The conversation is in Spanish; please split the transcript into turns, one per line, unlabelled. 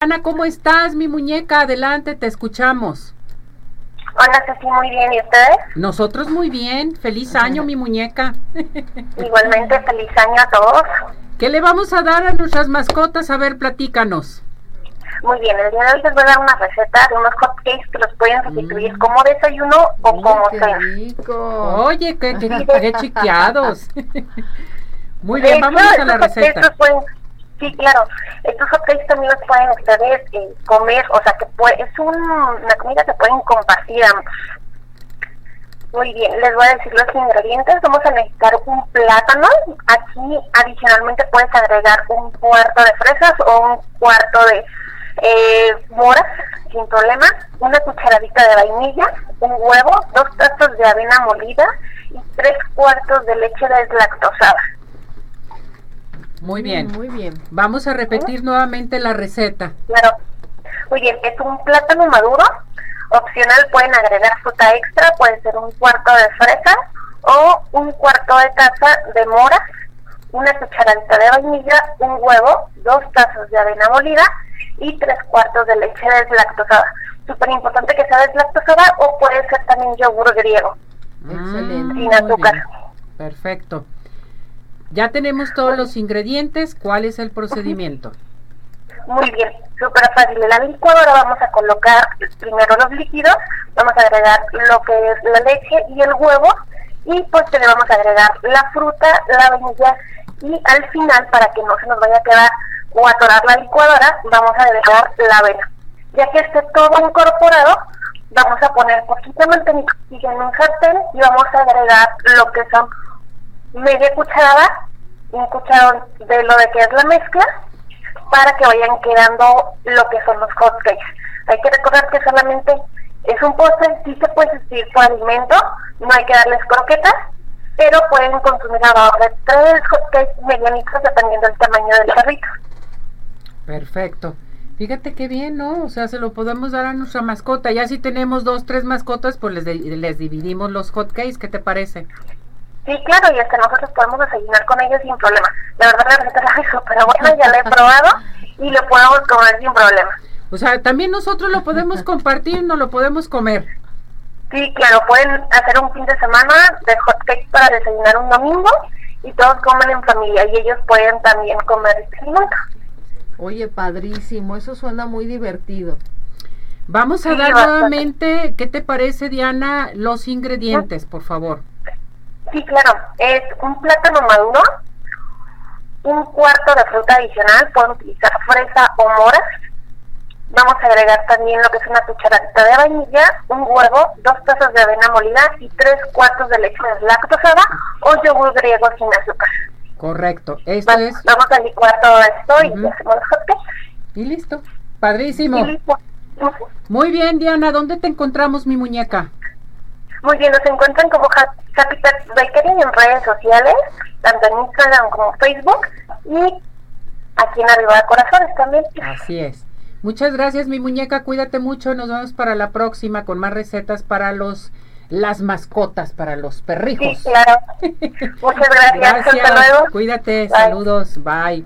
Ana, ¿cómo estás, mi muñeca? Adelante, te escuchamos.
Hola, Ceci, muy bien. ¿Y ustedes?
Nosotros muy bien. Feliz año, mi muñeca.
Igualmente, feliz año a todos.
¿Qué le vamos a dar a nuestras mascotas? A ver, platícanos.
Muy bien, el día de hoy les voy a dar una receta de unos hotcakes que los pueden sustituir
Mm.
como desayuno o como
qué
cena.
rico.
Oye, qué, qué, qué chiqueados. Muy bien, vámonos a la receta.
los pueden- sí, claro. Estos hotcakes también los pueden ustedes eh, comer, o sea, que puede, es un- una comida que pueden compartir ambos. Muy bien, les voy a decir los ingredientes. Vamos a necesitar un plátano. Aquí adicionalmente puedes agregar un cuarto de fresas o un cuarto de eh, moras, sin problema. Una cucharadita de vainilla, un huevo, dos tazas de avena molida y tres cuartos de leche deslactosada.
Muy bien.
Muy bien.
Vamos a repetir nuevamente la receta.
Claro. Muy bien, es un plátano maduro. Opcional pueden agregar fruta extra, puede ser un cuarto de fresa o un cuarto de taza de moras, una cucharadita de vainilla, un huevo, dos tazas de avena molida y tres cuartos de leche deslactosada. Súper importante que sea deslactosada o puede ser también yogur griego.
Excelente.
Sin
muy
azúcar.
Perfecto. Ya tenemos todos los ingredientes. ¿Cuál es el procedimiento?
Muy bien, súper fácil. En la licuadora vamos a colocar primero los líquidos, vamos a agregar lo que es la leche y el huevo y pues le vamos a agregar la fruta, la vainilla y al final para que no se nos vaya a quedar o atorar la licuadora vamos a agregar la avena. Ya que esté todo incorporado, vamos a poner poquita mantequilla en un sartén y vamos a agregar lo que son media cucharada, un cucharón de lo de que es la mezcla para que vayan quedando lo que son los hotcakes. Hay que recordar que solamente es un postre, sí se puede sustituir por alimento, no hay que darles croquetas, pero pueden consumir alrededor de tres hotcakes medianitos dependiendo del tamaño del carrito.
Perfecto. Fíjate qué bien, ¿no? O sea, se lo podemos dar a nuestra mascota. Ya si tenemos dos, tres mascotas, pues les, les dividimos los hotcakes. ¿Qué te parece?
Sí, claro, y hasta nosotros podemos desayunar con ellos sin problema. La verdad la receta la hizo, pero bueno, ya la he probado y lo podemos comer sin problema.
O sea, también nosotros lo podemos compartir, no lo podemos comer.
Sí, claro, pueden hacer un fin de semana de hotcakes para desayunar un domingo y todos comen en familia y ellos pueden también comer este alimento.
Oye, padrísimo. Eso suena muy divertido.
Vamos a
Sí,
dar
bastante.
nuevamente, ¿qué te parece, Diana? Los ingredientes, por favor.
Sí, claro, es un plátano maduro, un cuarto de fruta adicional, pueden utilizar fresa o moras. Vamos a agregar también lo que es una cucharadita de vainilla, un huevo, dos tazas de avena molida y tres cuartos de leche deslactosada o yogur griego sin azúcar.
Correcto. Esto es.
Vamos a licuar todo esto y hacemos los hotcakes.
Y listo. Padrísimo.
Y listo. Ujú.
Muy bien, Diana. ¿Dónde te encontramos, mi muñeca?
Muy bien, nos encuentran como Pets Bakery en redes sociales, tanto en Instagram como Facebook y aquí en Arriba de Corazones también.
Así es. Muchas gracias, mi muñeca. Cuídate mucho. Nos vemos para la próxima con más recetas para los las mascotas, para los
Sí,
perrijos.
claro. Muchas gracias. Hasta luego.
Cuídate.
Bye.
Saludos. Bye.